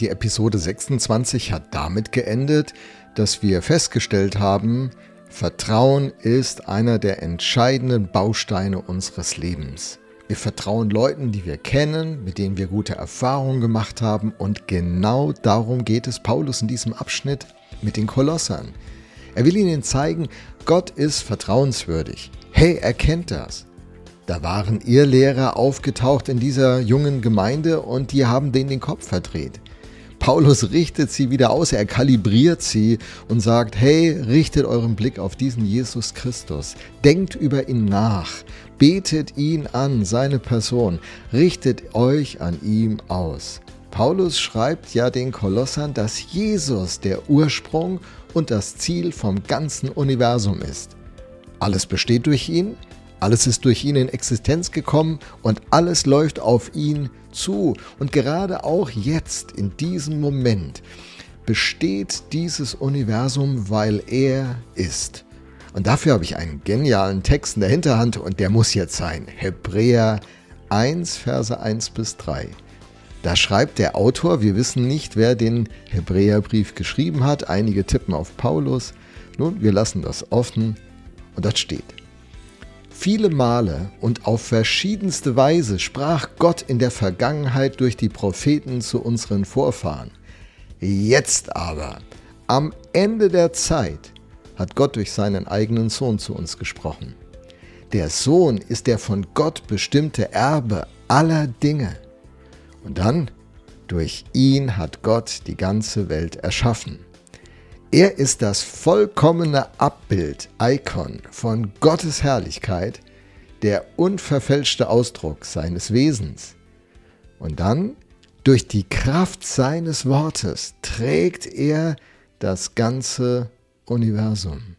Die Episode 26 hat damit geendet, dass wir festgestellt haben, Vertrauen ist einer der entscheidenden Bausteine unseres Lebens. Wir vertrauen Leuten, die wir kennen, mit denen wir gute Erfahrungen gemacht haben und genau darum geht es Paulus in diesem Abschnitt mit den Kolossern. Er will ihnen zeigen, Gott ist vertrauenswürdig. Hey, erkennt das. Da waren Irrlehrer aufgetaucht in dieser jungen Gemeinde und die haben denen den Kopf verdreht. Paulus richtet sie wieder aus, er kalibriert sie und sagt, hey, richtet euren Blick auf diesen Jesus Christus, denkt über ihn nach, betet ihn an, seine Person, richtet euch an ihm aus. Paulus schreibt ja den Kolossern, dass Jesus der Ursprung und das Ziel vom ganzen Universum ist. Alles besteht durch ihn, alles ist durch ihn in Existenz gekommen und alles läuft auf ihn zu. Und gerade auch jetzt, in diesem Moment, besteht dieses Universum, weil er ist. Und dafür habe ich einen genialen Text in der Hinterhand und der muss jetzt sein. Hebräer 1, Verse 1 bis 3. Da schreibt der Autor, wir wissen nicht, wer den Hebräerbrief geschrieben hat. Einige tippen auf Paulus. Nun, wir lassen das offen. Und das steht. Viele Male und auf verschiedenste Weise sprach Gott in der Vergangenheit durch die Propheten zu unseren Vorfahren. Jetzt aber, am Ende der Zeit, hat Gott durch seinen eigenen Sohn zu uns gesprochen. Der Sohn ist der von Gott bestimmte Erbe aller Dinge. Und dann, durch ihn hat Gott die ganze Welt erschaffen. Er ist das vollkommene Abbild, Icon von Gottes Herrlichkeit, der unverfälschte Ausdruck seines Wesens. Und dann, durch die Kraft seines Wortes, trägt er das ganze Universum.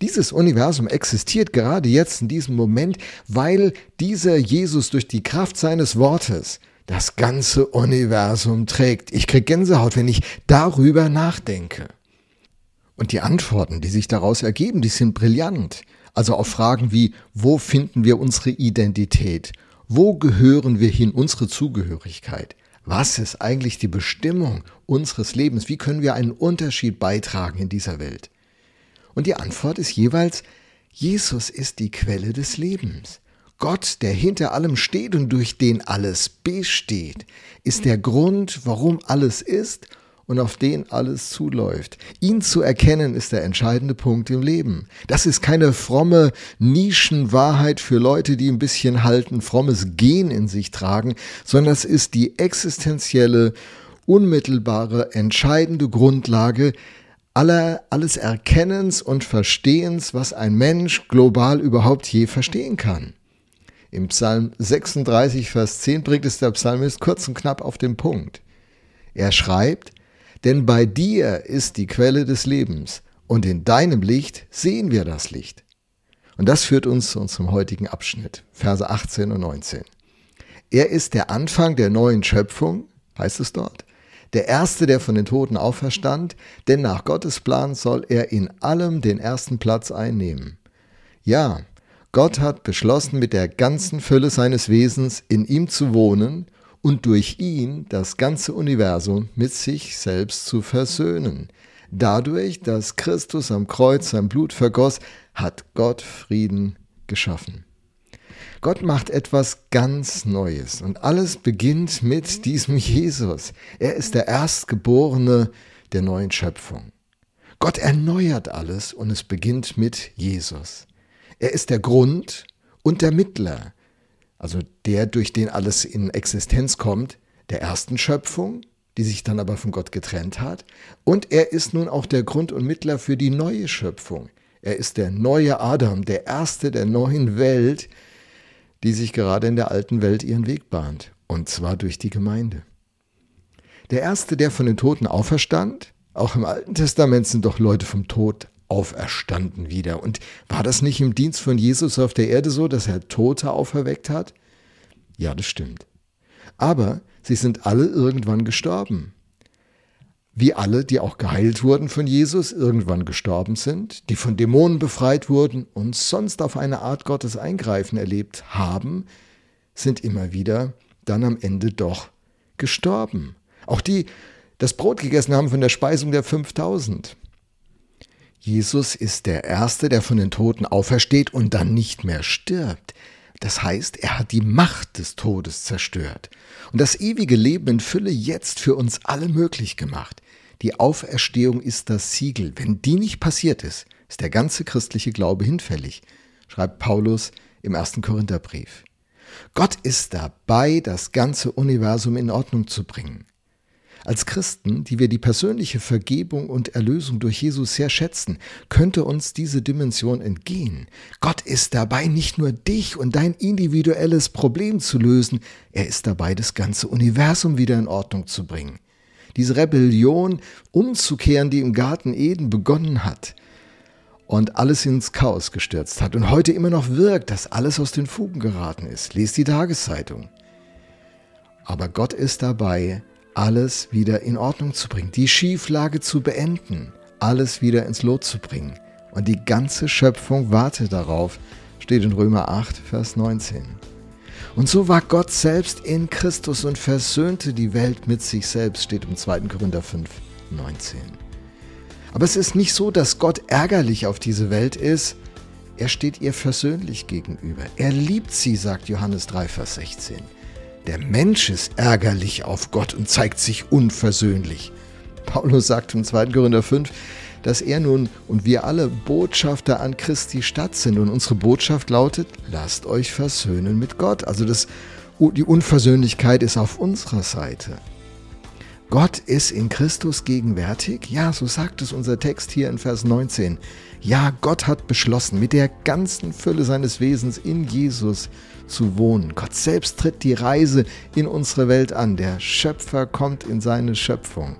Dieses Universum existiert gerade jetzt in diesem Moment, weil dieser Jesus durch die Kraft seines Wortes das ganze Universum trägt. Ich kriege Gänsehaut, wenn ich darüber nachdenke. Und die Antworten, die sich daraus ergeben, die sind brillant. Also auf Fragen wie, wo finden wir unsere Identität? Wo gehören wir hin, unsere Zugehörigkeit? Was ist eigentlich die Bestimmung unseres Lebens? Wie können wir einen Unterschied beitragen in dieser Welt? Und die Antwort ist jeweils, Jesus ist die Quelle des Lebens. Gott, der hinter allem steht und durch den alles besteht, ist der Grund, warum alles ist und auf den alles zuläuft. Ihn zu erkennen ist der entscheidende Punkt im Leben. Das ist keine fromme Nischenwahrheit für Leute, die ein bisschen halten, frommes Gen in sich tragen, sondern es ist die existenzielle, unmittelbare, entscheidende Grundlage aller, alles Erkennens und Verstehens, was ein Mensch global überhaupt je verstehen kann. Im Psalm 36, Vers 10 bringt es der Psalmist kurz und knapp auf den Punkt. Er schreibt, denn bei dir ist die Quelle des Lebens und in deinem Licht sehen wir das Licht. Und das führt uns zu unserem heutigen Abschnitt, Verse 18 und 19. Er ist der Anfang der neuen Schöpfung, heißt es dort, der Erste, der von den Toten auferstand, denn nach Gottes Plan soll er in allem den ersten Platz einnehmen. Ja, Gott hat beschlossen, mit der ganzen Fülle seines Wesens in ihm zu wohnen und durch ihn das ganze Universum mit sich selbst zu versöhnen. Dadurch, dass Christus am Kreuz sein Blut vergoss, hat Gott Frieden geschaffen. Gott macht etwas ganz Neues und alles beginnt mit diesem Jesus. Er ist der Erstgeborene der neuen Schöpfung. Gott erneuert alles und es beginnt mit Jesus. Er ist der Grund und der Mittler also der, durch den alles in Existenz kommt, der ersten Schöpfung, die sich dann aber von Gott getrennt hat. Und er ist nun auch der Grund und Mittler für die neue Schöpfung. Er ist der neue Adam, der erste der neuen Welt, die sich gerade in der alten Welt ihren Weg bahnt. Und zwar durch die Gemeinde. Der erste, der von den Toten auferstand, auch im Alten Testament sind doch Leute vom Tod auferstanden wieder. Und war das nicht im Dienst von Jesus auf der Erde so, dass er Tote auferweckt hat? Ja, das stimmt. Aber sie sind alle irgendwann gestorben. Wie alle, die auch geheilt wurden von Jesus, irgendwann gestorben sind, die von Dämonen befreit wurden und sonst auf eine Art Gottes Eingreifen erlebt haben, sind immer wieder dann am Ende doch gestorben. Auch die, das Brot gegessen haben von der Speisung der 5000. Jesus ist der Erste, der von den Toten aufersteht und dann nicht mehr stirbt. Das heißt, er hat die Macht des Todes zerstört und das ewige Leben in Fülle jetzt für uns alle möglich gemacht. Die Auferstehung ist das Siegel. Wenn die nicht passiert ist, ist der ganze christliche Glaube hinfällig, schreibt Paulus im ersten Korintherbrief. Gott ist dabei, das ganze Universum in Ordnung zu bringen. Als Christen, die wir die persönliche Vergebung und Erlösung durch Jesus sehr schätzen, könnte uns diese Dimension entgehen. Gott ist dabei, nicht nur dich und dein individuelles Problem zu lösen, er ist dabei, das ganze Universum wieder in Ordnung zu bringen. Diese Rebellion umzukehren, die im Garten Eden begonnen hat und alles ins Chaos gestürzt hat und heute immer noch wirkt, dass alles aus den Fugen geraten ist. Lest die Tageszeitung. Aber Gott ist dabei, alles wieder in Ordnung zu bringen, die Schieflage zu beenden, alles wieder ins Lot zu bringen. Und die ganze Schöpfung wartet darauf, steht in Römer 8, Vers 19. Und so war Gott selbst in Christus und versöhnte die Welt mit sich selbst, steht im 2. Korinther 5, 19. Aber es ist nicht so, dass Gott ärgerlich auf diese Welt ist, er steht ihr versöhnlich gegenüber. Er liebt sie, sagt Johannes 3, Vers 16. Der Mensch ist ärgerlich auf Gott und zeigt sich unversöhnlich. Paulus sagt im 2. Korinther 5, dass er nun und wir alle Botschafter an Christi Stadt sind. Und unsere Botschaft lautet, lasst euch versöhnen mit Gott. Also das, die Unversöhnlichkeit ist auf unserer Seite. Gott ist in Christus gegenwärtig? Ja, so sagt es unser Text hier in Vers 19. Ja, Gott hat beschlossen, mit der ganzen Fülle seines Wesens in Jesus zu wohnen. Gott selbst tritt die Reise in unsere Welt an. Der Schöpfer kommt in seine Schöpfung.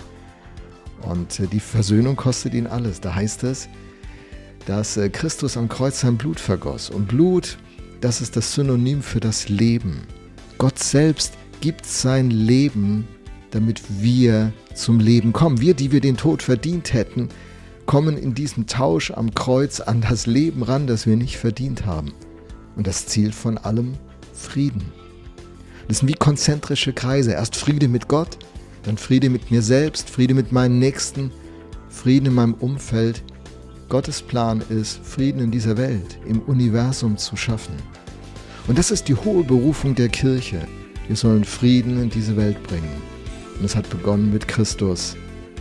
Und äh, die Versöhnung kostet ihn alles. Da heißt es, dass äh, Christus am Kreuz sein Blut vergoss. Und Blut, das ist das Synonym für das Leben. Gott selbst gibt sein Leben, damit wir zum Leben kommen. Wir, die wir den Tod verdient hätten, kommen in diesem Tausch am Kreuz an das Leben ran, das wir nicht verdient haben. Und das Ziel von allem Frieden. Das sind wie konzentrische Kreise. Erst Friede mit Gott, dann Friede mit mir selbst, Friede mit meinen Nächsten, Frieden in meinem Umfeld. Gottes Plan ist, Frieden in dieser Welt, im Universum zu schaffen. Und das ist die hohe Berufung der Kirche. Wir sollen Frieden in diese Welt bringen. Und es hat begonnen mit Christus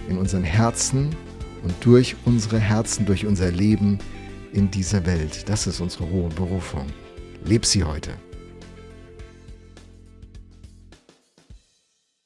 in unseren Herzen und durch unsere Herzen, durch unser Leben in dieser Welt. Das ist unsere hohe Berufung. Leb sie heute.